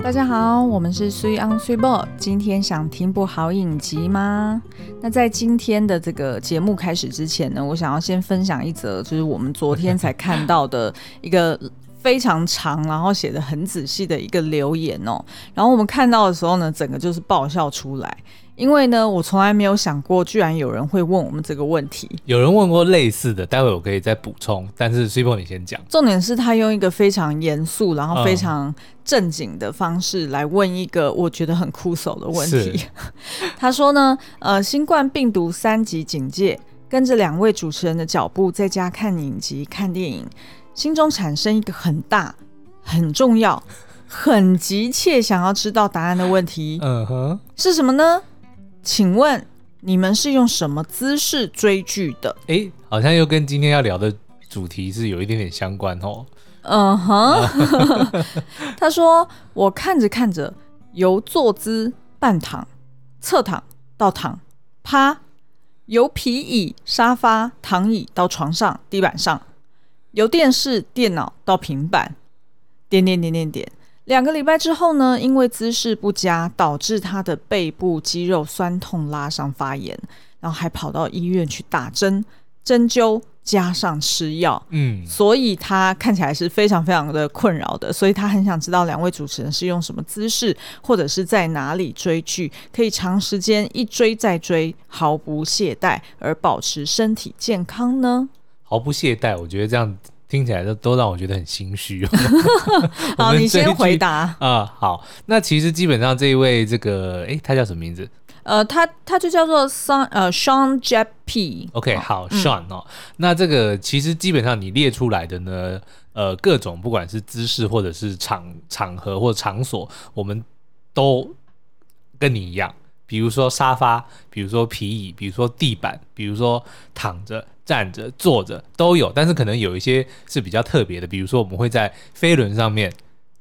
大家好，我们是 Three on Three Ball。今天想听部好影集吗？那在今天的这个节目开始之前呢，我想要先分享一则，就是我们昨天才看到的一个非常长，然后写的很仔细的一个留言哦。然后我们看到的时候呢，整个就是爆笑出来。因为呢，我从来没有想过，居然有人会问我们这个问题。有人问过类似的，待会我可以再补充。但是 Cibo 你先讲。重点是他用一个非常严肃，然后非常正经的方式来问一个我觉得很酷手的问题。他说呢，呃，新冠病毒三级警戒，跟着两位主持人的脚步，在家看影集、看电影，心中产生一个很大、很重要、很急切想要知道答案的问题。嗯哼，是什么呢？请问你们是用什么姿势追剧的？哎、欸，好像又跟今天要聊的主题是有一点点相关哦。嗯哼，他说我看着看着，由坐姿、半躺、侧躺到躺、趴，由皮椅、沙发、躺椅到床上、地板上，由电视、电脑到平板，点点点点点。两个礼拜之后呢，因为姿势不佳，导致他的背部肌肉酸痛、拉伤、发炎，然后还跑到医院去打针、针灸，加上吃药。嗯，所以他看起来是非常非常的困扰的。所以他很想知道两位主持人是用什么姿势，或者是在哪里追剧，可以长时间一追再追，毫不懈怠，而保持身体健康呢？毫不懈怠，我觉得这样。听起来都都让我觉得很心虚哦。好，你先回答啊、呃。好，那其实基本上这一位这个，诶，他叫什么名字？呃，他他就叫做 Sean 呃 Sean JP。OK，好，Sean 哦。那这个其实基本上你列出来的呢，呃，各种不管是姿势或者是场场合或场所，我们都跟你一样。比如说沙发，比如说皮椅，比如说地板，比如说躺着。站着、坐着都有，但是可能有一些是比较特别的，比如说我们会在飞轮上面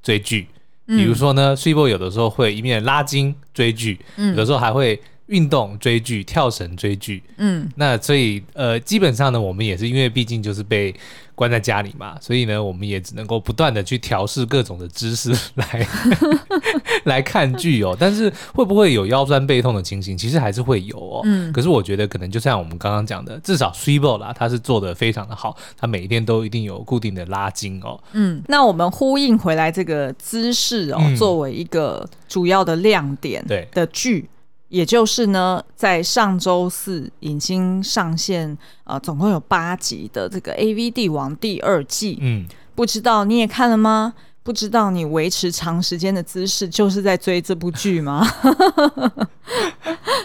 追剧，比如说呢，Cibo 有的时候会一面拉筋追剧，有的时候还会。运动追剧、跳绳追剧，嗯，那所以呃，基本上呢，我们也是因为毕竟就是被关在家里嘛，所以呢，我们也只能够不断的去调试各种的姿势来 来看剧哦。但是会不会有腰酸背痛的情形？其实还是会有哦。嗯，可是我觉得可能就像我们刚刚讲的，至少 Cibo 啦，他是做的非常的好，他每一天都一定有固定的拉筋哦。嗯，那我们呼应回来这个姿势哦，嗯、作为一个主要的亮点对的剧。也就是呢，在上周四已经上线，呃，总共有八集的这个《AV 帝王》第二季，嗯，不知道你也看了吗？不知道你维持长时间的姿势就是在追这部剧吗？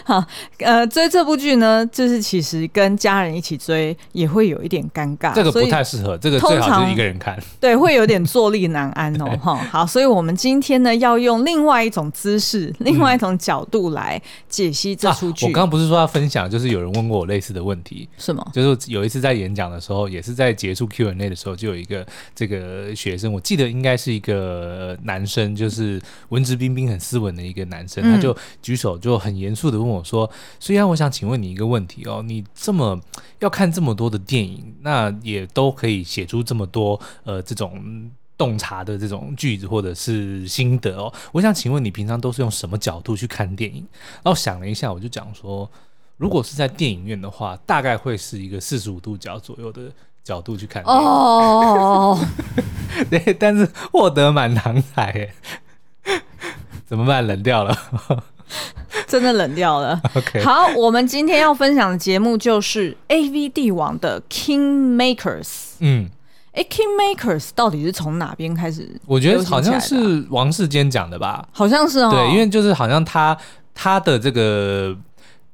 好，呃，追这部剧呢，就是其实跟家人一起追也会有一点尴尬，这个不太适合，这个最好就是一个人看，对，会有点坐立难安哦。哈，好，所以我们今天呢，要用另外一种姿势，另外一种角度来解析这出剧。我刚刚不是说要分享，就是有人问过我类似的问题，是吗？就是有一次在演讲的时候，也是在结束 Q&A 的时候，就有一个这个学生，我记得应该是。一个男生，就是文质彬彬、很斯文的一个男生，他就举手，就很严肃的问我说：“虽然我想请问你一个问题哦，你这么要看这么多的电影，那也都可以写出这么多呃这种洞察的这种句子或者是心得哦，我想请问你平常都是用什么角度去看电影？”然后想了一下，我就讲说，如果是在电影院的话，大概会是一个四十五度角左右的。角度去看哦，对，但是获得满堂彩，怎么办？冷掉了，真的冷掉了。OK，好，我们今天要分享的节目就是《AV 帝王》的 King Makers。嗯，哎，King Makers 到底是从哪边开始？我觉得好像是王世坚讲的吧，好像是哦。对，因为就是好像他他的这个。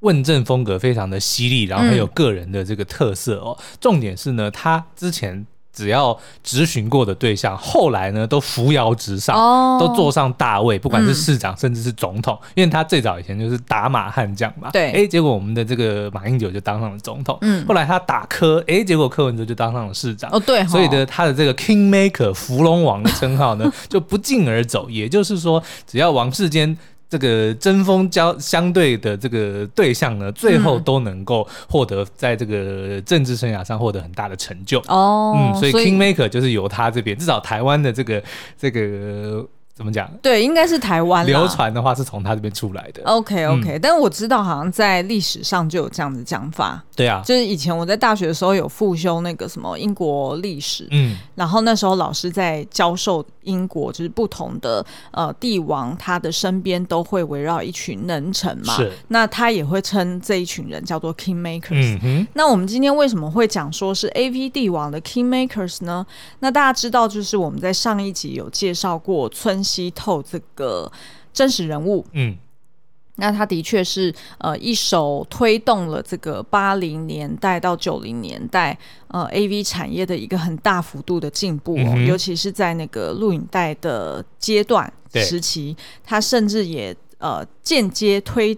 问政风格非常的犀利，然后很有个人的这个特色哦。嗯、重点是呢，他之前只要质询过的对象，后来呢都扶摇直上，哦、都坐上大位，不管是市长、嗯、甚至是总统。因为他最早以前就是打马悍将嘛，对，哎，结果我们的这个马英九就当上了总统。嗯，后来他打柯，哎，结果柯文哲就当上了市长。哦，对，所以呢，他的这个 King Maker 扶龙王的称号呢 就不胫而走。也就是说，只要王世坚。这个针锋交相对的这个对象呢，最后都能够获得在这个政治生涯上获得很大的成就哦。嗯，所以 King Maker 就是由他这边，至少台湾的这个这个怎么讲？对，应该是台湾流传的话是从他这边出来的。OK OK，、嗯、但我知道好像在历史上就有这样的讲法。对啊，就是以前我在大学的时候有复修那个什么英国历史，嗯，然后那时候老师在教授英国就是不同的呃帝王，他的身边都会围绕一群能臣嘛，是，那他也会称这一群人叫做 King Makers。嗯，那我们今天为什么会讲说是 AV 帝王的 King Makers 呢？那大家知道，就是我们在上一集有介绍过村西透这个真实人物，嗯。那他的确是呃一手推动了这个八零年代到九零年代呃 AV 产业的一个很大幅度的进步哦，嗯、尤其是在那个录影带的阶段时期，他甚至也呃间接推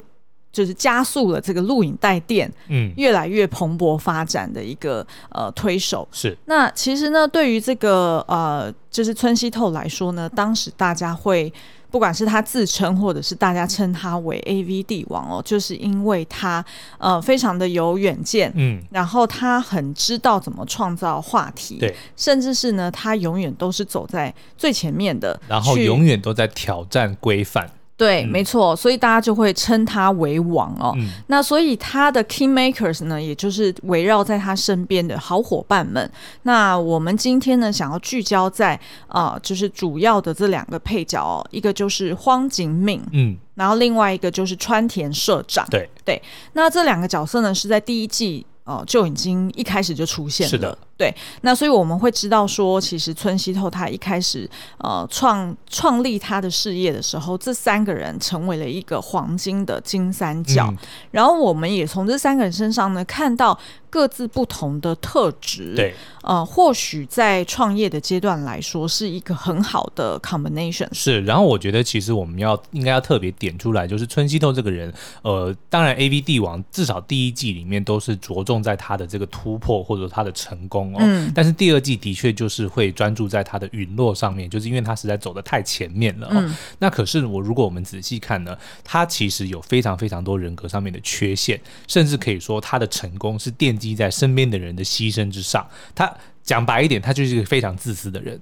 就是加速了这个录影带店嗯越来越蓬勃发展的一个呃推手是。那其实呢，对于这个呃就是村西透来说呢，当时大家会。不管是他自称，或者是大家称他为 AV 帝王哦，就是因为他呃非常的有远见，嗯，然后他很知道怎么创造话题，对，甚至是呢，他永远都是走在最前面的，然后永远都在挑战规范。对，没错，所以大家就会称他为王哦。嗯、那所以他的 King Makers 呢，也就是围绕在他身边的好伙伴们。那我们今天呢，想要聚焦在啊、呃，就是主要的这两个配角哦，一个就是荒井敏，嗯，然后另外一个就是川田社长。对对，那这两个角色呢，是在第一季。哦，就已经一开始就出现了。是的，对。那所以我们会知道说，其实村西透他一开始呃创创立他的事业的时候，这三个人成为了一个黄金的金三角。嗯、然后我们也从这三个人身上呢看到。各自不同的特质，对，呃，或许在创业的阶段来说是一个很好的 combination。是，然后我觉得其实我们要应该要特别点出来，就是村西透这个人，呃，当然 AV 帝王至少第一季里面都是着重在他的这个突破或者他的成功哦，嗯，但是第二季的确就是会专注在他的陨落上面，就是因为他实在走的太前面了哦。嗯，那可是我如果我们仔细看呢，他其实有非常非常多人格上面的缺陷，甚至可以说他的成功是奠基在身边的人的牺牲之上，他讲白一点，他就是一个非常自私的人。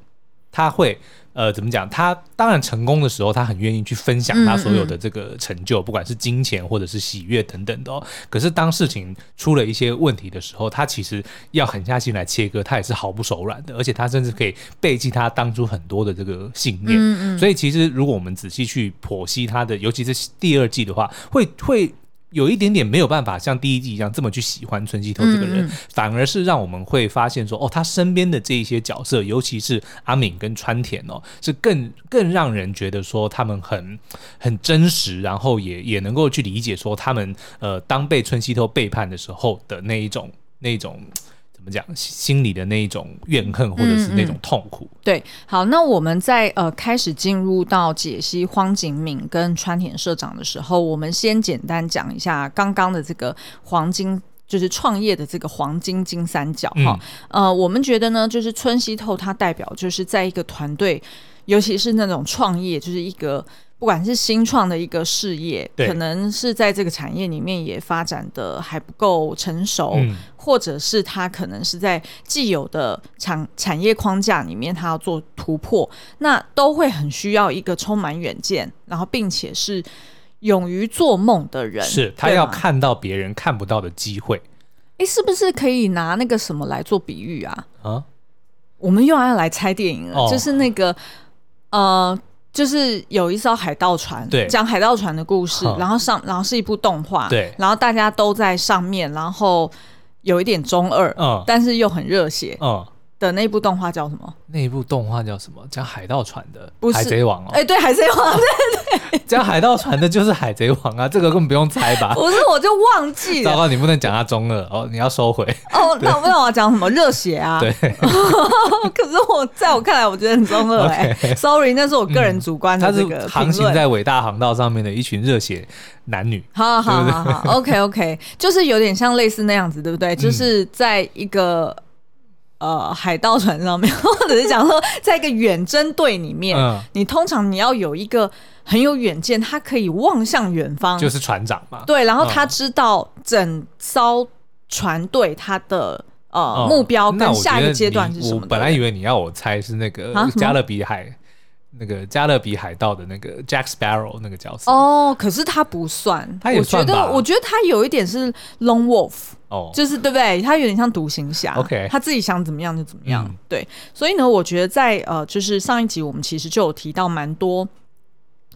他会呃怎么讲？他当然成功的时候，他很愿意去分享他所有的这个成就，嗯嗯，不管是金钱或者是喜悦等等的哦。可是当事情出了一些问题的时候，他其实要狠下心来切割，他也是毫不手软的。而且他甚至可以背弃他当初很多的这个信念。所以其实如果我们仔细去剖析他的，尤其是第二季的话，会会。有一点点没有办法像第一季一样这么去喜欢村西透这个人，嗯嗯，反而是让我们会发现说，哦，他身边的这一些角色，尤其是阿敏跟川田哦，是更更让人觉得说他们很很真实，然后也也能够去理解说他们呃当被春熙透背叛的时候的那一种那一种。怎么讲？心里的那一种怨恨，或者是那种痛苦。嗯嗯、对，好，那我们在呃开始进入到解析荒井敏跟川田社长的时候，我们先简单讲一下刚刚的这个黄金，就是创业的这个黄金金三角哈。嗯、呃，我们觉得呢，就是村西透它代表就是在一个团队，尤其是那种创业，就是一个。不管是新创的一个事业，可能是在这个产业里面也发展的还不够成熟，嗯、或者是他可能是在既有的产产业框架里面，他要做突破，那都会很需要一个充满远见，然后并且是勇于做梦的人。是他要看到别人看不到的机会。哎，是不是可以拿那个什么来做比喻啊？啊，我们又要来猜电影了，哦、就是那个呃。就是有一艘海盗船，对，讲海盗船的故事，嗯、然后上，然后是一部动画，对，然后大家都在上面，然后有一点中二，嗯，但是又很热血，嗯。的那一部动画叫什么？那一部动画叫什么？讲海盗船的，不是海贼王哦。哎、欸，对，海贼王，对对。讲海盗船的就是海贼王啊，这个根本不用猜吧？不是，我就忘记了。糟糕，你不能讲他中二哦，你要收回。哦，那我不知道我要讲什么热血啊？对。可是我在我看来，我觉得很中二哎、欸。Okay Sorry，那是我个人主观的这个、嗯、航行在伟大航道上面的一群热血男女。好好好好，OK OK，就是有点像类似那样子，对不对？就是在一个。呃，海盗船上面，或者是讲说，在一个远征队里面，嗯、你通常你要有一个很有远见，他可以望向远方，就是船长嘛。对，然后他知道整艘船队他的、嗯、呃目标跟下一个阶段是什么。我本来以为你要我猜是那个加勒比海。那个加勒比海盗的那个 Jack Sparrow 那个角色哦，可是他不算，他也算。我觉得，我觉得他有一点是 Lone Wolf 哦，就是对不对？他有点像独行侠。OK，他自己想怎么样就怎么样。嗯、对，所以呢，我觉得在呃，就是上一集我们其实就有提到蛮多。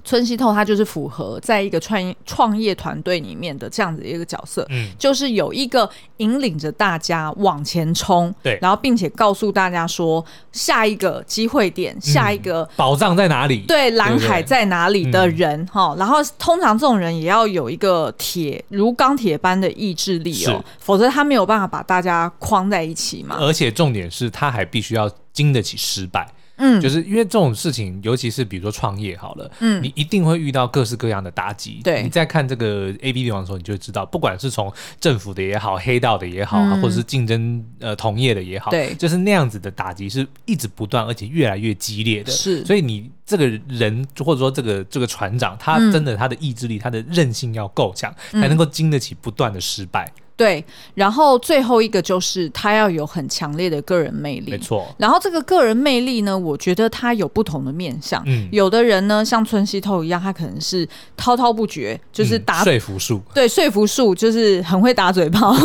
村西透他就是符合在一个创创业团队里面的这样子一个角色，嗯，就是有一个引领着大家往前冲，对，然后并且告诉大家说下一个机会点，嗯、下一个宝藏在哪里，对，蓝海在哪里的人哈、嗯，然后通常这种人也要有一个铁如钢铁般的意志力哦，否则他没有办法把大家框在一起嘛，而且重点是他还必须要经得起失败。嗯，就是因为这种事情，尤其是比如说创业好了，嗯，你一定会遇到各式各样的打击。对，你在看这个 A B 帝王的时候，你就知道，不管是从政府的也好，黑道的也好，嗯、或者是竞争呃同业的也好，对，就是那样子的打击是一直不断，而且越来越激烈的。是，所以你这个人或者说这个这个船长，他真的他的意志力、嗯、他的韧性要够强，才能够经得起不断的失败。对，然后最后一个就是他要有很强烈的个人魅力，没错。然后这个个人魅力呢，我觉得他有不同的面相。嗯，有的人呢，像村西透一样，他可能是滔滔不绝，就是打、嗯、说服术，对，说服术就是很会打嘴炮。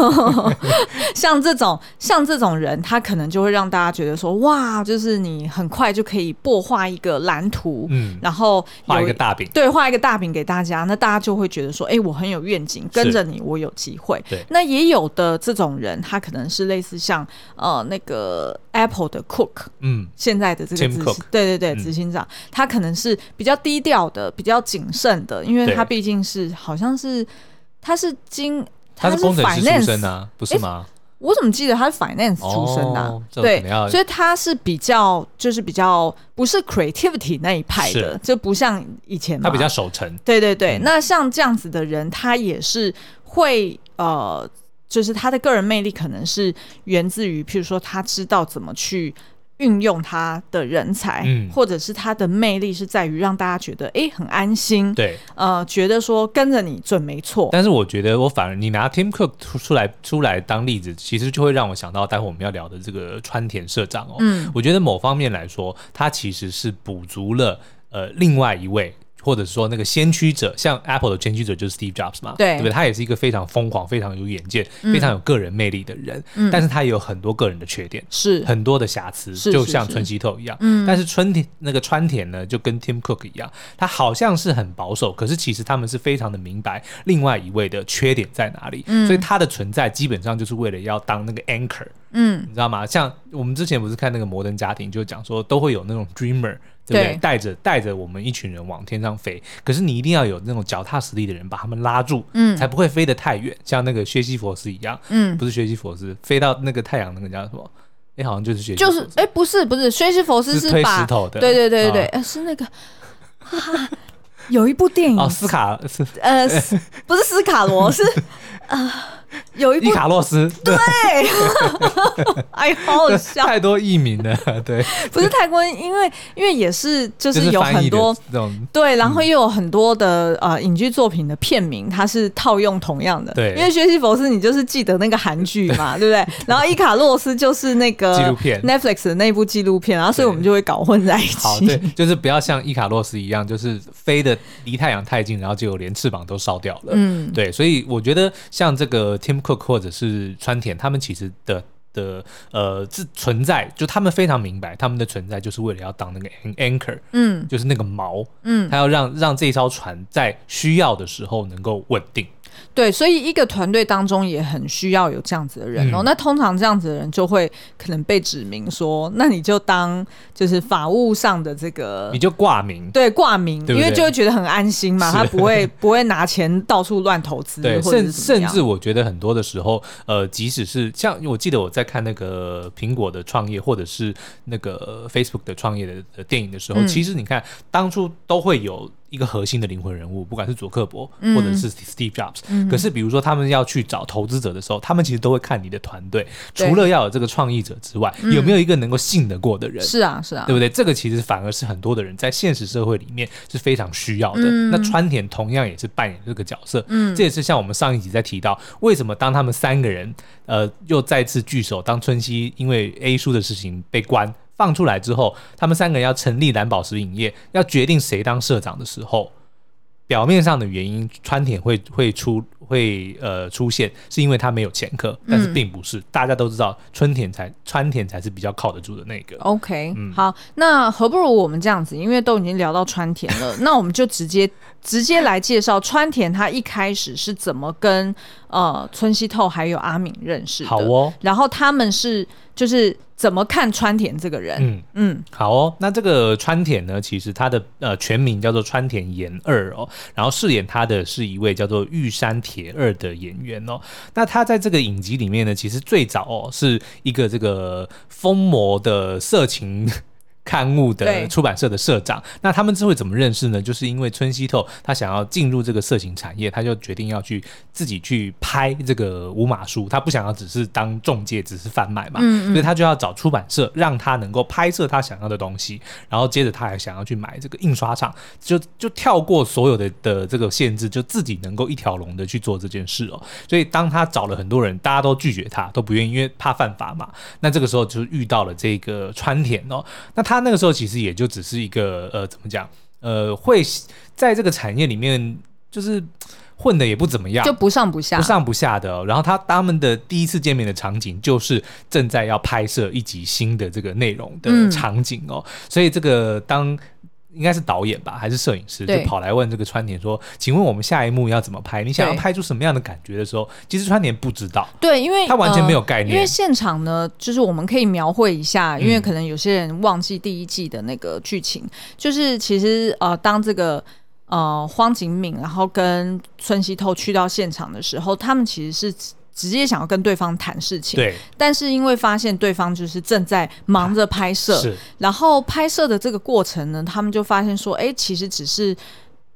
像这种像这种人，他可能就会让大家觉得说，哇，就是你很快就可以擘画一个蓝图，嗯，然后画一个大饼，对，画一个大饼给大家，那大家就会觉得说，哎，我很有愿景，跟着你，我有机会。对。那也有的这种人，他可能是类似像呃那个 Apple 的 Cook，嗯，现在的这个执行，对对对，执行长，他可能是比较低调的，比较谨慎的，因为他毕竟是好像是他是经他是工程师出身啊，不是吗？我怎么记得他是 Finance 出身的、啊哦？对，所以他是比较就是比较不是 Creativity 那一派的，就不像以前他比较守成。对对对、嗯，那像这样子的人，他也是会。呃，就是他的个人魅力可能是源自于，譬如说他知道怎么去运用他的人才，嗯，或者是他的魅力是在于让大家觉得哎很安心，对，呃，觉得说跟着你准没错。但是我觉得我反而你拿 Tim Cook 出来出来当例子，其实就会让我想到待会我们要聊的这个川田社长哦，嗯，我觉得某方面来说，他其实是补足了呃另外一位。或者说那个先驱者，像 Apple 的先驱者就是 Steve Jobs 嘛，对，对不对？他也是一个非常疯狂、非常有远见、嗯、非常有个人魅力的人，嗯，但是他也有很多个人的缺点，是很多的瑕疵，就像村西透一样，嗯。但是春田那个川田呢，就跟 Tim Cook 一样，他好像是很保守，可是其实他们是非常的明白另外一位的缺点在哪里，嗯，所以他的存在基本上就是为了要当那个 anchor，嗯，你知道吗？像我们之前不是看那个摩登家庭，就讲说都会有那种 dreamer。对不对？带着带着我们一群人往天上飞，可是你一定要有那种脚踏实地的人把他们拉住，嗯，才不会飞得太远，像那个薛西佛斯一样，嗯，不是薛西佛斯，飞到那个太阳那个叫什么？哎，好像就是薛西，就是哎，不是不是，薛西佛斯是推石头的，对对对对对，呃、哦，是那个，有一部电影哦，斯卡是呃，不是斯卡罗，是 啊。呃 有一部伊卡洛斯，对，哎，好好笑，太多译名了，对，不是太过，因为因为也是就是有很多、就是、对，然后又有很多的、嗯、呃影剧作品的片名，它是套用同样的，对，因为学习佛斯你就是记得那个韩剧嘛，对不对？然后伊卡洛斯就是那个纪录片，Netflix 的那部纪录片，然后所以我们就会搞混在一起，好，对，就是不要像伊卡洛斯一样，就是飞的离太阳太近，然后结果连翅膀都烧掉了，嗯，对，所以我觉得像这个。Tim Cook 或者是川田，他们其实的的呃，这存在就他们非常明白，他们的存在就是为了要当那个 anchor，嗯，就是那个锚，嗯，他要让让这艘船在需要的时候能够稳定。对，所以一个团队当中也很需要有这样子的人哦。嗯、那通常这样子的人就会可能被指明说，那你就当就是法务上的这个，你就挂名，对，挂名对对，因为就会觉得很安心嘛，他不会不会拿钱到处乱投资，甚甚至我觉得很多的时候，呃，即使是像我记得我在看那个苹果的创业，或者是那个 Facebook 的创业的的电影的时候，嗯、其实你看当初都会有。一个核心的灵魂人物，不管是佐克伯或者是 Steve Jobs，嗯，可是比如说他们要去找投资者的时候，他们其实都会看你的团队，除了要有这个创意者之外，有没有一个能够信得过的人？是啊，是啊，对不对？这个其实反而是很多的人在现实社会里面是非常需要的。嗯，那川田同样也是扮演这个角色，嗯，这也是像我们上一集在提到，为什么当他们三个人呃又再次聚首，当春熙因为 A 叔的事情被关。放出来之后，他们三个人要成立蓝宝石影业，要决定谁当社长的时候。表面上的原因，川田会会出会呃出现，是因为他没有前科，但是并不是，嗯、大家都知道春田才川田才是比较靠得住的那个。OK，、嗯、好，那何不如我们这样子，因为都已经聊到川田了，那我们就直接直接来介绍川田他一开始是怎么跟呃村西透还有阿敏认识的。好哦，然后他们是就是。怎么看川田这个人？嗯嗯，好哦。那这个川田呢，其实他的呃全名叫做川田研二哦，然后饰演他的是一位叫做玉山铁二的演员哦。那他在这个影集里面呢，其实最早哦是一个这个疯魔的色情。刊物的出版社的社长，那他们是会怎么认识呢？就是因为村西透他想要进入这个色情产业，他就决定要去自己去拍这个无码书，他不想要只是当中介，只是贩卖嘛，嗯嗯，所以他就要找出版社让他能够拍摄他想要的东西，然后接着他还想要去买这个印刷厂，就就跳过所有的的这个限制，就自己能够一条龙的去做这件事哦。所以当他找了很多人，大家都拒绝他，都不愿意，因为怕犯法嘛。那这个时候就遇到了这个川田哦，那他。他那个时候其实也就只是一个呃，怎么讲？呃，会在这个产业里面就是混的也不怎么样，就不上不下，不上不下的哦。然后他他们的第一次见面的场景就是正在要拍摄一集新的这个内容的场景哦，嗯、所以这个当。应该是导演吧，还是摄影师？就跑来问这个川田说：“请问我们下一幕要怎么拍？你想要拍出什么样的感觉的时候，其实川田不知道。对，因为他完全没有概念。呃、因为现场呢，就是我们可以描绘一下，因为可能有些人忘记第一季的那个剧情，嗯、就是其实呃，当这个呃荒井敏然后跟村西透去到现场的时候，他们其实是。直接想要跟对方谈事情，对，但是因为发现对方就是正在忙着拍摄，是，然后拍摄的这个过程呢，他们就发现说，哎，其实只是，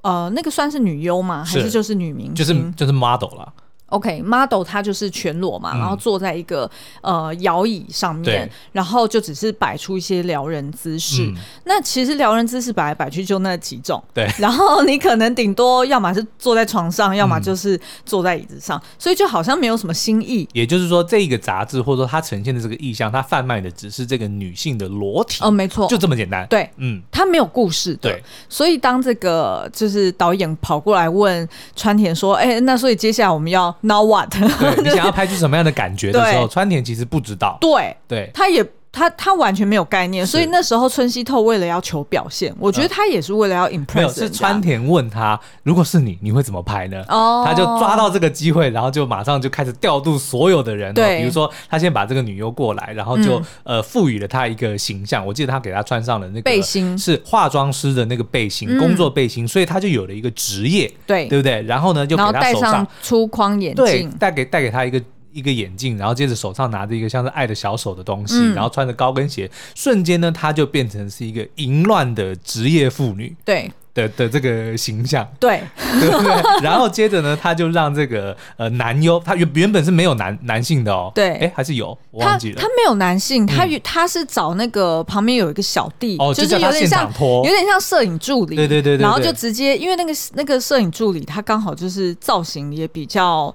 呃，那个算是女优吗？还是就是女明星？就是就是 model 了。OK，model、okay, 他就是全裸嘛，嗯、然后坐在一个呃摇椅上面，然后就只是摆出一些撩人姿势。嗯、那其实撩人姿势摆来摆去就那几种，对。然后你可能顶多要么是坐在床上，要么就是坐在椅子上，嗯、所以就好像没有什么新意。也就是说，这一个杂志或者说它呈现的这个意象，它贩卖的只是这个女性的裸体。哦，没错，就这么简单。对，嗯，它没有故事。对，所以当这个就是导演跑过来问川田说：“哎，那所以接下来我们要。” Now what？对你想要 拍出什么样的感觉的时候，川田其实不知道。对对，他也他他完全没有概念，所以那时候村西透为了要求表现，我觉得他也是为了要 impress。没有，是川田问他，如果是你，你会怎么拍呢？哦，他就抓到这个机会，然后就马上就开始调度所有的人。对，比如说他先把这个女优过来，然后就呃赋予了她一个形象。我记得他给她穿上了那个背心，是化妆师的那个背心，工作背心，所以他就有了一个职业，对对不对？然后呢，就给他戴上粗框眼镜，对，带给带给他一个。一个眼镜，然后接着手上拿着一个像是爱的小手的东西，嗯、然后穿着高跟鞋，瞬间呢，她就变成是一个淫乱的职业妇女，对。的的这个形象，对，对不对？然后接着呢，他就让这个呃男优，他原原本是没有男男性的哦，对，哎，还是有，我忘记了，他，他没有男性，他他是找那个旁边有一个小弟，哦，就是有点像有点像摄影助理，对对对，然后就直接因为那个那个摄影助理他刚好就是造型也比较。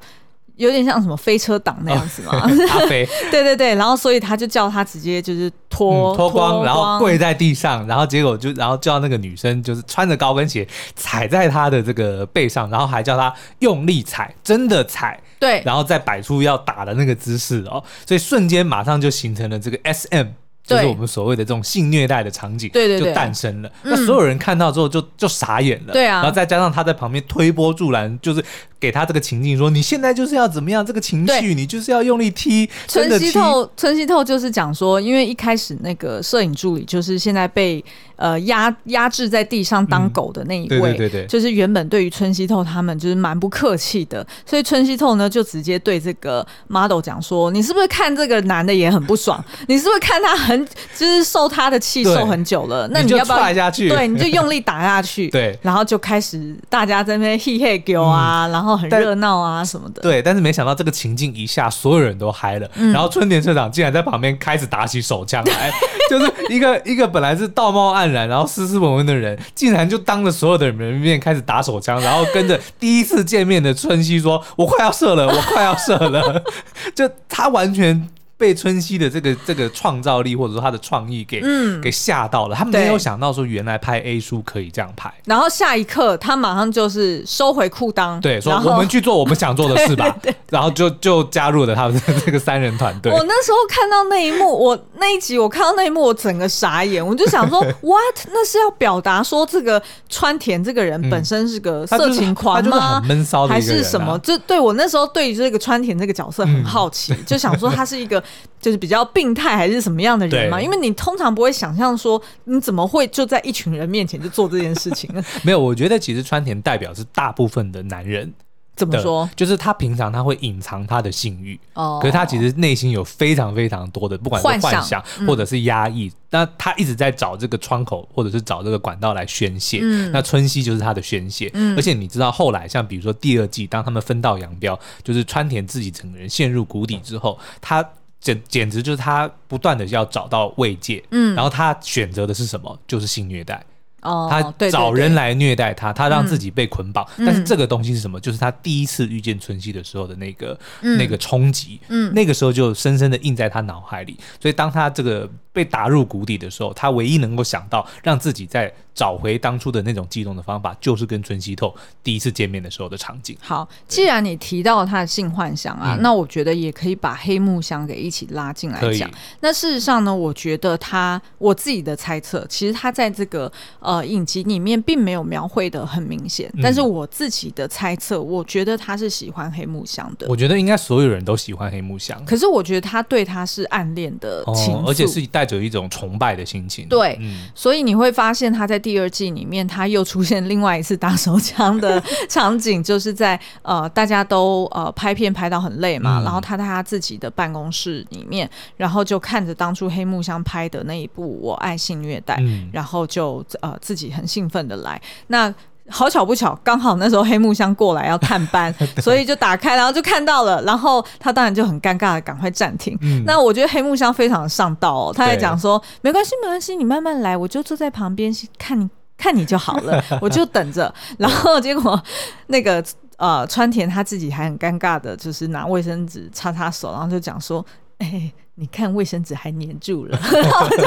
有点像什么飞车党那样子嘛，阿飞、哦，对对对，然后所以他就叫他直接就是脱脱、嗯、光，光然后跪在地上，然后结果就然后叫那个女生就是穿着高跟鞋踩在他的这个背上，然后还叫他用力踩，真的踩，对，然后再摆出要打的那个姿势哦，所以瞬间马上就形成了这个 SM。就是我们所谓的这种性虐待的场景，对对对，就诞生了。那所有人看到之后就就傻眼了，对啊。然后再加上他在旁边推波助澜，就是给他这个情境说：“你现在就是要怎么样？这个情绪，你就是要用力踢。”村西透，村西透就是讲说，因为一开始那个摄影助理就是现在被呃压压制在地上当狗的那一位，对对对，就是原本对于村西透他们就是蛮不客气的，所以村西透呢就直接对这个 model 讲说：“你是不是看这个男的也很不爽？你是不是看他很？”就是受他的气受很 久了，那你要不要下去？对，你就用力打下去。对，然后就开始大家在那边嘿嘿狗啊，然后很热闹啊什么的。对，但是没想到这个情境一下，所有人都嗨了。然后春田社长竟然在旁边开始打起手枪来，就是一个一个本来是道貌岸然，然后斯斯文文的人，竟然就当着所有的人面开始打手枪，然后跟着第一次见面的春熙说：“我快要射了，我快要射了。” 就他完全。被春熙的这个这个创造力或者说他的创意给、嗯、给吓到了，他没有想到说原来拍 A 书可以这样拍。然后下一刻他马上就是收回裤裆，对，说我们去做我们想做的事吧。对对对，然后就就加入了他们这个三人团队。我那时候看到那一幕，我那一集我看到那一幕，我整个傻眼，我就想说，What？那是要表达说这个川田这个人本身是个色情狂吗？闷骚、啊、还是什么？就对我那时候对于这个川田这个角色很好奇，嗯、就想说他是一个。就是比较病态还是什么样的人嘛？因为你通常不会想象说你怎么会就在一群人面前就做这件事情呢？没有，我觉得其实川田代表是大部分的男人。怎么说？就是他平常他会隐藏他的性欲，哦，可是他其实内心有非常非常多的，不管是幻想或者是压抑，那、嗯、他一直在找这个窗口或者是找这个管道来宣泄。嗯，那春熙就是他的宣泄。嗯，而且你知道后来像比如说第二季，当他们分道扬镳，就是川田自己整个人陷入谷底之后，他。简简直就是他不断的要找到慰藉，嗯，然后他选择的是什么？就是性虐待。哦，他找人来虐待他，他让自己被捆绑。但是这个东西是什么？就是他第一次遇见春熙的时候的那个那个冲击，嗯，那个时候就深深的印在他脑海里。所以当他这个被打入谷底的时候，他唯一能够想到让自己在。找回当初的那种激动的方法，就是跟春熙透第一次见面的时候的场景。好，既然你提到他的性幻想啊，那我觉得也可以把黑木香给一起拉进来讲。那事实上呢，我觉得他我自己的猜测，其实他在这个呃影集里面并没有描绘的很明显，但是我自己的猜测，我觉得他是喜欢黑木香的。我觉得应该所有人都喜欢黑木香，可是我觉得他对他是暗恋的情愫，而且是带着一种崇拜的心情。对，所以你会发现他在。第二季里面，他又出现另外一次打手枪的 场景，就是在呃，大家都呃拍片拍到很累嘛，嗯、然后他在他自己的办公室里面，然后就看着当初黑木香拍的那一部《我爱性虐待》，嗯，然后就呃自己很兴奋的来。那好巧不巧，刚好那时候黑木香过来要探班，所以就打开，然后就看到了，然后他当然就很尴尬的赶快暂停。嗯、那我觉得黑木香非常的上道哦，他还讲说没关系没关系，你慢慢来，我就坐在旁边看你看你就好了，我就等着。然后结果那个呃川田他自己还很尴尬的，就是拿卫生纸擦擦手，然后就讲说：“哎、欸，你看卫生纸还粘住了。”然后就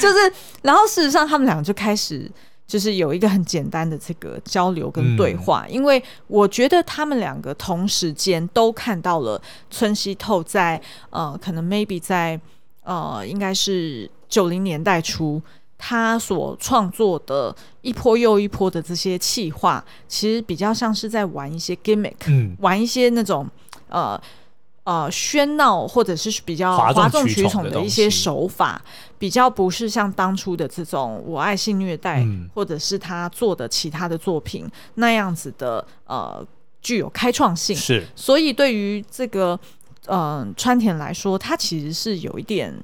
就是，然后事实上他们俩就开始。就是有一个很简单的这个交流跟对话，嗯、因为我觉得他们两个同时间都看到了村西透在呃，可能 maybe 在呃，应该是九零年代初，他所创作的一波又一波的这些企划，其实比较像是在玩一些 gimmick，嗯、玩一些那种呃。呃，喧闹或者是比较哗众取宠的一些手法，比较不是像当初的这种我爱性虐待，嗯、或者是他做的其他的作品那样子的呃，具有开创性。是，所以对于这个呃川田来说，他其实是有一点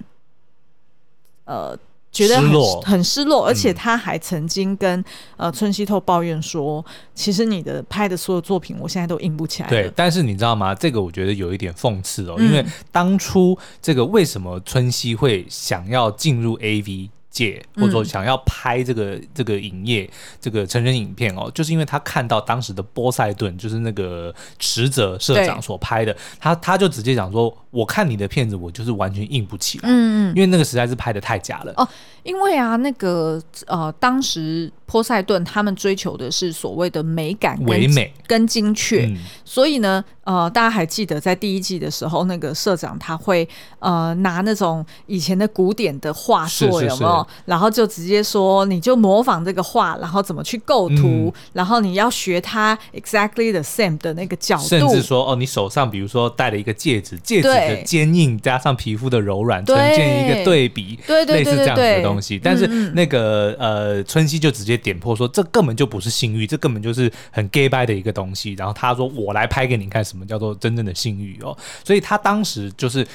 呃。觉得很失落，很失落，而且他还曾经跟、嗯、呃村西透抱怨说：“其实你的拍的所有作品，我现在都印不起来。”对，但是你知道吗？这个我觉得有一点讽刺哦，嗯、因为当初这个为什么村西会想要进入 AV？界或者说想要拍这个、嗯、这个影业这个成人影片哦，就是因为他看到当时的波塞顿，就是那个池泽社长所拍的，他他就直接讲说，我看你的片子，我就是完全硬不起来，嗯嗯，因为那个实在是拍的太假了。哦，因为啊，那个呃，当时波塞顿他们追求的是所谓的美感唯美。跟精确，嗯、所以呢。呃，大家还记得在第一季的时候，那个社长他会呃拿那种以前的古典的画作有没有？然后就直接说，你就模仿这个画，然后怎么去构图，嗯、然后你要学它 exactly the same 的那个角度，甚至说哦，你手上比如说戴了一个戒指，戒指的坚硬加上皮肤的柔软，呈现一个对比，对对对对对，类似这样子的东西。但是那个呃春熙就直接点破说，这根本就不是性欲，这根本就是很 gay bye 的一个东西。然后他说，我来拍给你看。什么叫做真正的性欲哦？所以他当时就是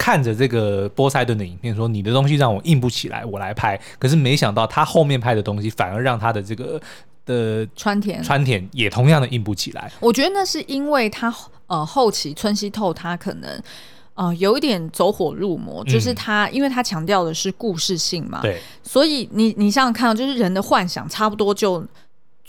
看着这个波塞顿的影片，说：“你的东西让我硬不起来，我来拍。”可是没想到他后面拍的东西反而让他的这个的川田川田也同样的硬不起来。我觉得那是因为他呃后期村西透他可能呃有一点走火入魔，就是他、嗯、因为他强调的是故事性嘛，对，所以你你想想看，就是人的幻想差不多就。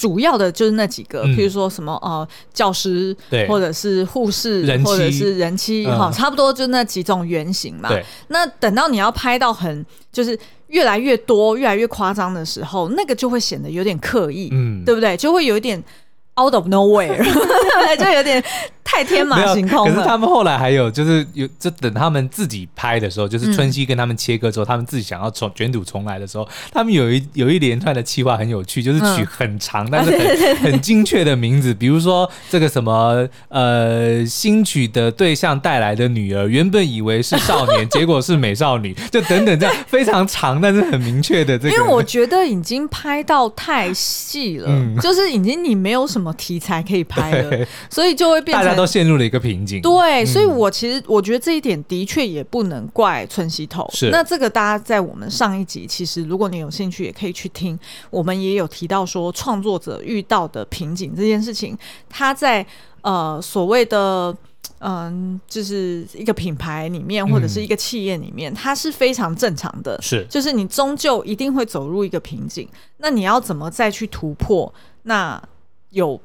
主要的就是那几个，嗯、譬如说什么呃教师，或者是护士，或者是人妻，哈、嗯，差不多就那几种原型嘛。那等到你要拍到很就是越来越多、越来越夸张的时候，那个就会显得有点刻意，嗯，对不对？就会有一点 out of nowhere，就有点。太天马行空了。可是他们后来还有，就是有，就等他们自己拍的时候，就是春熙跟他们切割之后，嗯、他们自己想要重卷土重来的时候，他们有一有一连串的企划很有趣，就是取很长、嗯、但是很 很精确的名字，比如说这个什么呃新娶的对象带来的女儿，原本以为是少年，结果是美少女，就等等这样非常长但是很明确的这个。因为我觉得已经拍到太细了、嗯，就是已经你没有什么题材可以拍了，所以就会变成。都陷入了一个瓶颈。对，所以我其实我觉得这一点的确也不能怪春熙头。是，那这个大家在我们上一集，其实如果你有兴趣，也可以去听。我们也有提到说，创作者遇到的瓶颈这件事情，他在呃所谓的嗯、呃，就是一个品牌里面或者是一个企业里面，它是非常正常的。是，就是你终究一定会走入一个瓶颈，那你要怎么再去突破？那有。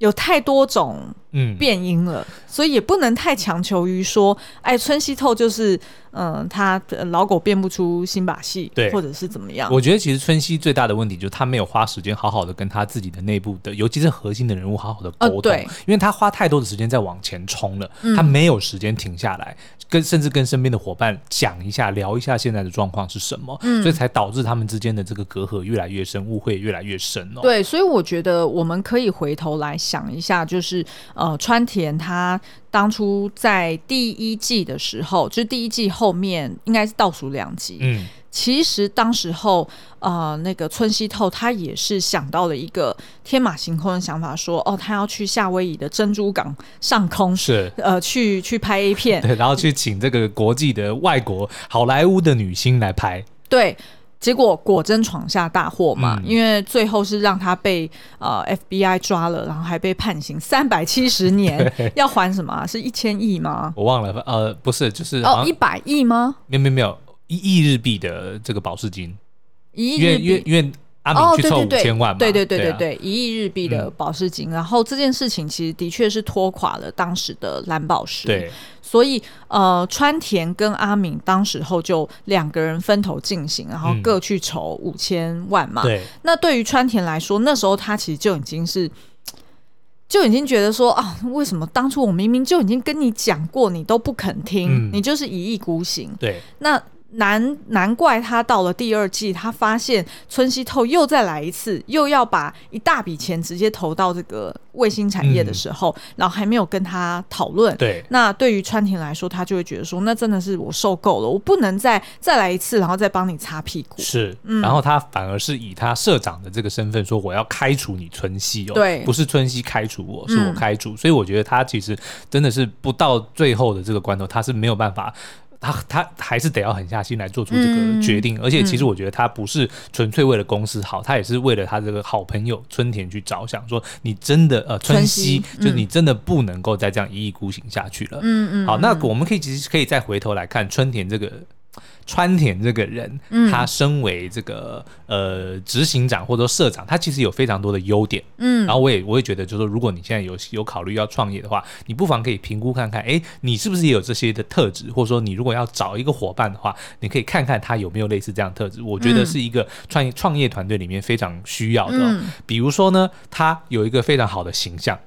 有太多种变音了，嗯，所以也不能太强求于说，哎，村西透就是。嗯，他的老狗变不出新把戏，对，或者是怎么样？我觉得其实春熙最大的问题就是他没有花时间好好的跟他自己的内部的，尤其是核心的人物好好的沟通，呃，对，因为他花太多的时间在往前冲了，嗯，他没有时间停下来，跟甚至跟身边的伙伴讲一下，聊一下现在的状况是什么，嗯，所以才导致他们之间的这个隔阂越来越深，误会越来越深哦。对，所以我觉得我们可以回头来想一下，就是呃，川田他。当初在第一季的时候，就是第一季后面应该是倒数两集。嗯，其实当时候，呃，那个村西透他也是想到了一个天马行空的想法，说，哦，他要去夏威夷的珍珠港上空，是呃，去去拍 A 片，对，然后去请这个国际的外国好莱坞的女星来拍，对。结果果真闯下大祸嘛、嗯，因为最后是让他被呃 FBI 抓了，然后还被判刑三百七十年，要还什么、啊？是一千亿吗？我忘了，呃，不是，就是哦，一百亿吗？没有没有没有，一亿日币的这个保释金，一亿日币，因为因为阿明去凑五千万嘛，对对对对对，一亿、啊、日币的保释金、嗯，然后这件事情其实的确是拖垮了当时的蓝宝石，对。所以，呃，川田跟阿敏当时候就两个人分头进行，然后各去筹五千万嘛。对、嗯。那对于川田来说，那时候他其实就已经是，就已经觉得说啊，为什么当初我明明就已经跟你讲过，你都不肯听，嗯、你就是一意孤行。对。那。难难怪他到了第二季，他发现村西透又再来一次，又要把一大笔钱直接投到这个卫星产业的时候，嗯、然后还没有跟他讨论。对，那对于川田来说，他就会觉得说，那真的是我受够了，我不能再再来一次，然后再帮你擦屁股。是，嗯、然后他反而是以他社长的这个身份说，我要开除你村西哦，对，不是村西开除我，是我开除、嗯。所以我觉得他其实真的是不到最后的这个关头，他是没有办法。他他还是得要狠下心来做出这个决定，嗯、而且其实我觉得他不是纯粹为了公司好，嗯、他也是为了他这个好朋友春田去着想。说你真的呃村西，嗯、就是你真的不能够再这样一意孤行下去了。嗯嗯。好，那我们可以其实可以再回头来看春田这个。川田这个人，他身为这个呃执行长或者说社长，他其实有非常多的优点。嗯，然后我也我也觉得，就是说，如果你现在有有考虑要创业的话，你不妨可以评估看看，哎，你是不是也有这些的特质，或者说你如果要找一个伙伴的话，你可以看看他有没有类似这样的特质。我觉得是一个创业创业团队里面非常需要的哦。比如说呢，他有一个非常好的形象。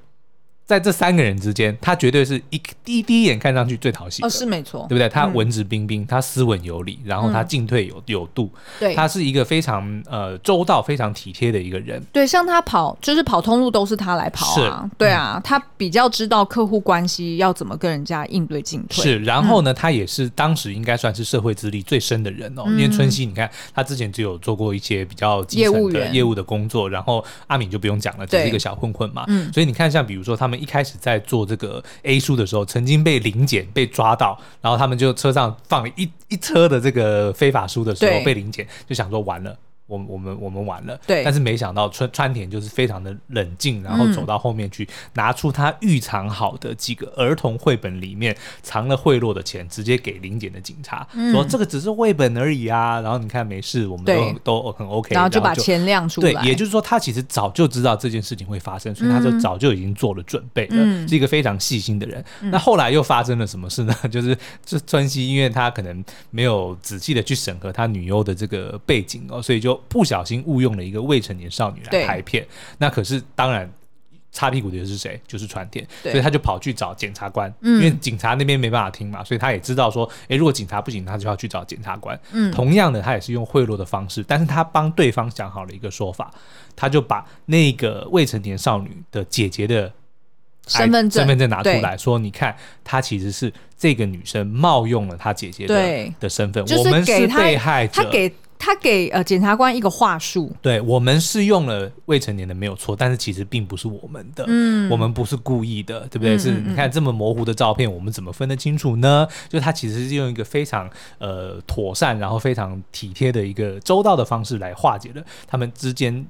在这三个人之间，他绝对是一第一第一眼看上去最讨喜的，哦，是没错，对不对？他文质彬彬，嗯，他斯文有礼，然后他进退有有度，对，他是一个非常呃周到、非常体贴的一个人。对，像他跑就是跑通路都是他来跑啊，对啊，嗯，他比较知道客户关系要怎么跟人家应对进退。是，然后呢，嗯，他也是当时应该算是社会资历最深的人哦，嗯，因为春熙，你看他之前就有做过一些比较基层的业务的工作，然后阿敏就不用讲了，只是一个小混混嘛，嗯，所以你看，像比如说他们。一开始在做这个 A 书的时候，曾经被临检被抓到，然后他们就车上放了一一车的这个非法书的时候被临检，就想说完了。我们我们我们完了，对，但是没想到川川田就是非常的冷静，然后走到后面去，拿出他预藏好的几个儿童绘本里面藏了贿赂的钱，直接给临检的警察，嗯、说这个只是绘本而已啊，然后你看没事，我们都对都很 OK，然后就把钱亮出来。对，也就是说他其实早就知道这件事情会发生，所以他就早就已经做了准备了，嗯、是一个非常细心的人。嗯、那后来又发生了什么事呢？就是这川西，因为他可能没有仔细的去审核他女优的这个背景哦，所以就。不小心误用了一个未成年少女来拍片，那可是当然擦屁股的是谁？就是川田，所以他就跑去找检察官，嗯、因为警察那边没办法听嘛，所以他也知道说，诶，如果警察不行，他就要去找检察官。嗯，同样的，他也是用贿赂的方式，但是他帮对方想好了一个说法，他就把那个未成年少女的姐姐的身份证。身份证拿出来说，你看，她其实是这个女生冒用了她姐姐的的身份，我们是被害者。他给呃检察官一个话术，对，我们是用了未成年的没有错，但是其实并不是我们的，嗯，我们不是故意的，对不对？嗯、是你看这么模糊的照片，我们怎么分得清楚呢？就他其实是用一个非常呃妥善，然后非常体贴的一个周到的方式来化解了他们之间。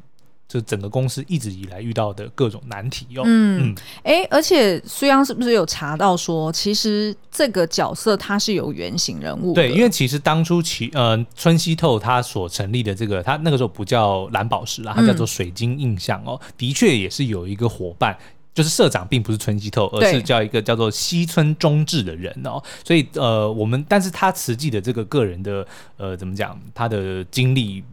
就整个公司一直以来遇到的各种难题哟、哦。嗯，哎、嗯欸，而且苏央是不是有查到说，其实这个角色他是有原型人物？对，因为其实当初其呃春西透他所成立的这个，他那个时候不叫蓝宝石啦，他叫做水晶印象哦。嗯、的确也是有一个伙伴，就是社长并不是村西透，而是叫一个叫做西村忠志的人哦。所以呃，我们但是他实际的这个个人的呃怎么讲，他的经历。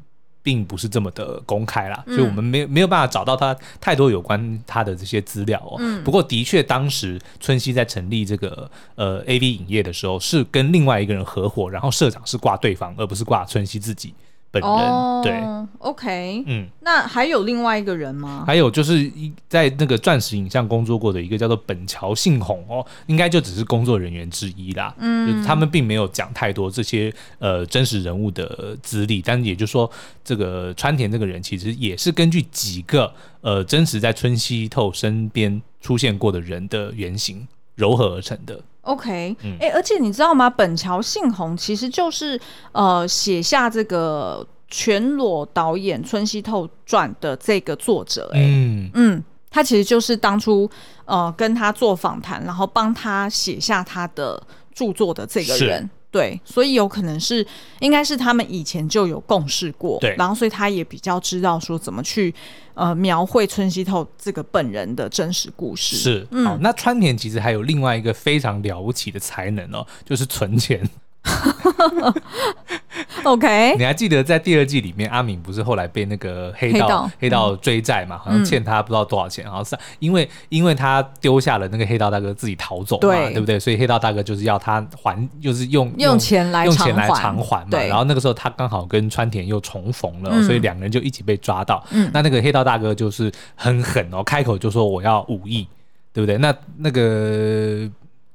并不是这么的公开啦，所以我们没有没有办法找到他太多有关他的这些资料哦。嗯、不过的确，当时春熙在成立这个呃 AV 影业的时候，是跟另外一个人合伙，然后社长是挂对方，而不是挂春熙自己。本人、oh, 对，OK，嗯，那还有另外一个人吗？还有就是一在那个钻石影像工作过的一个叫做本桥幸宏哦，应该就只是工作人员之一啦。嗯，就是他们并没有讲太多这些呃真实人物的资历，但也就是说，这个川田这个人其实也是根据几个呃真实在村西透身边出现过的人的原型糅合而成的。OK，哎、嗯欸，而且你知道吗？本桥幸宏其实就是呃写下这个全裸导演村西透传的这个作者、欸，哎，嗯嗯，他其实就是当初呃跟他做访谈，然后帮他写下他的著作的这个人。对，所以有可能是，应该是他们以前就有共事过，对，然后所以他也比较知道说怎么去呃描绘村西透这个本人的真实故事。是，嗯、那川田其实还有另外一个非常了不起的才能哦，就是存钱。OK，你还记得在第二季里面，阿敏不是后来被那个黑道黑道，追债嘛？嗯、好像欠他不知道多少钱，好像是因为因为他丢下了那个黑道大哥自己逃走嘛，对，对不对？所以黑道大哥就是要他还，就是用用钱来用钱来偿还嘛。然后那个时候他刚好跟川田又重逢了，嗯、所以两个人就一起被抓到。嗯，那那个黑道大哥就是很狠哦，开口就说我要五亿，对不对？那那个。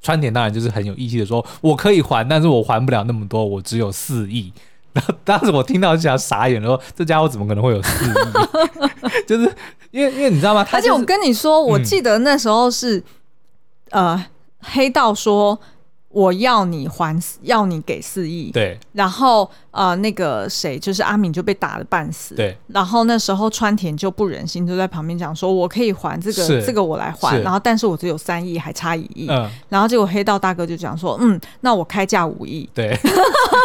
川田当然就是很有义气的说，我可以还，但是我还不了那么多，我只有四亿。然后当时我听到就想傻眼了，说这家伙怎么可能会有四亿？就是因为因为你知道吗？而且我跟你说，我记得那时候是、嗯、呃黑道说。我要你还，要你给四亿。对，然后呃，那个谁，就是阿敏就被打的半死。对，然后那时候川田就不忍心，就在旁边讲说：“我可以还这个，这个我来还。”然后，但是我只有三亿，还差一亿。嗯。然后结果黑道大哥就讲说：“嗯，那我开价五亿。”对，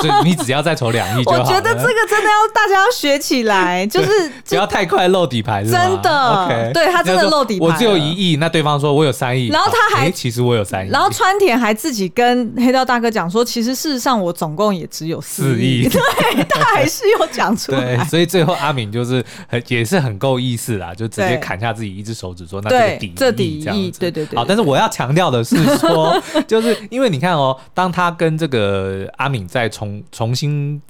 就你只要再筹两亿就好。我觉得这个真的要大家要学起来，就是不要太快露底牌，真的。OK，对他真的露底牌。我只有一亿，那对方说我有三亿，然后他还其实我有三亿，然后川田还自己跟。黑道大哥讲说，其实事实上我总共也只有四亿，对，他还是有讲出来。对，所以最后阿敏就是很也是很够意思啦，就直接砍下自己一只手指说：“那这个抵这底意，对对对。”好，但是我要强调的是说，就是因为你看哦，当他跟这个阿敏再重重新。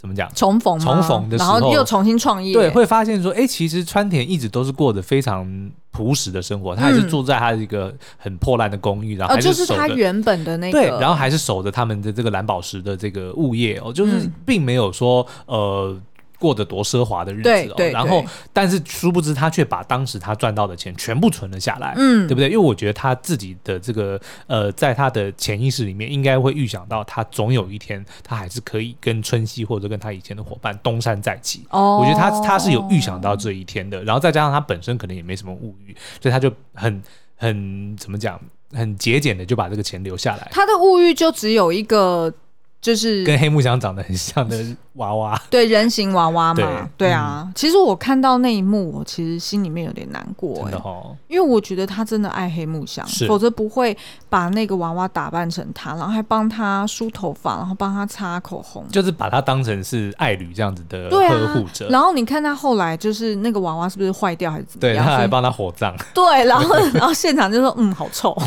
怎么讲？重逢，重逢的时候，然后又重新创业，对，会发现说，哎，其实川田一直都是过着非常朴实的生活，他还是住在他一个很破烂的公寓，然后就是他原本的那个，对，然后还是守着他们的这个蓝宝石的这个物业哦，就是并没有说，呃。过得多奢华的日子哦。然后，但是殊不知他却把当时他赚到的钱全部存了下来，嗯，对不对？因为我觉得他自己的这个呃，在他的潜意识里面，应该会预想到他总有一天他还是可以跟春熙或者跟他以前的伙伴东山再起。哦，我觉得他他是有预想到这一天的。然后再加上他本身可能也没什么物欲，所以他就很很怎么讲，很节俭的就把这个钱留下来。他的物欲就只有一个。就是跟黑木香长得很像的娃娃，对，人形娃娃嘛，对，对啊、嗯。其实我看到那一幕，我其实心里面有点难过、欸，真的哦，因为我觉得他真的爱黑木香，否则不会把那个娃娃打扮成他，然后还帮他梳头发，然后帮他擦口红，就是把他当成是爱侣这样子的呵护者、啊。然后你看他后来就是那个娃娃是不是坏掉还是怎么样？对，他还帮他火葬。对，然后然后现场就说嗯，好臭。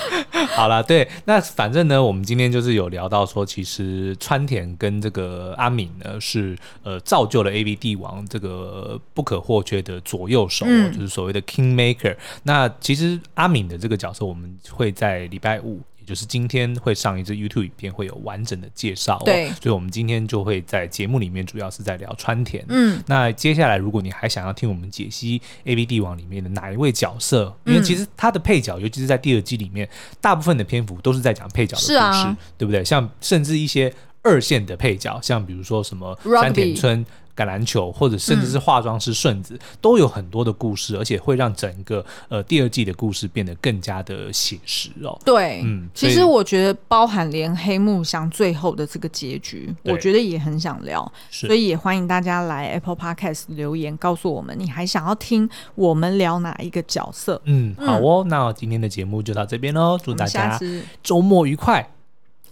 好了，对，那反正呢，我们今天就是有聊到说，其实川田跟这个阿敏呢，是呃造就了 AV 帝王这个不可或缺的左右手，嗯、就是所谓的 King Maker。那其实阿敏的这个角色，我们会在礼拜五。也就是今天会上一支 YouTube 影片，会有完整的介绍哦。对，所以我们今天就会在节目里面主要是在聊川田。嗯，那接下来如果你还想要听我们解析 A B 帝王里面的哪一位角色，因为其实他的配角，尤其是在第二季里面，大部分的篇幅都是在讲配角的故事，啊、对不对？像甚至一些二线的配角，像比如说什么山田村。橄榄球，或者甚至是化妆师顺子、嗯，都有很多的故事，而且会让整个呃第二季的故事变得更加的写实哦。对，嗯，其实我觉得包含连黑木香最后的这个结局，我觉得也很想聊，所以也欢迎大家来 Apple Podcast 留言告诉我们，你还想要听我们聊哪一个角色？嗯，好哦，嗯、那今天的节目就到这边喽，祝大家周末愉快。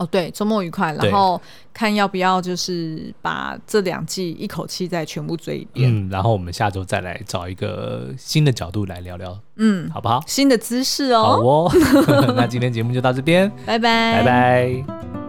哦，对，周末愉快，然后看要不要就是把这两季一口气再全部追一遍。嗯，然后我们下周再来找一个新的角度来聊聊，嗯，好不好？新的姿势哦。好哦，那今天节目就到这边，拜拜，拜拜。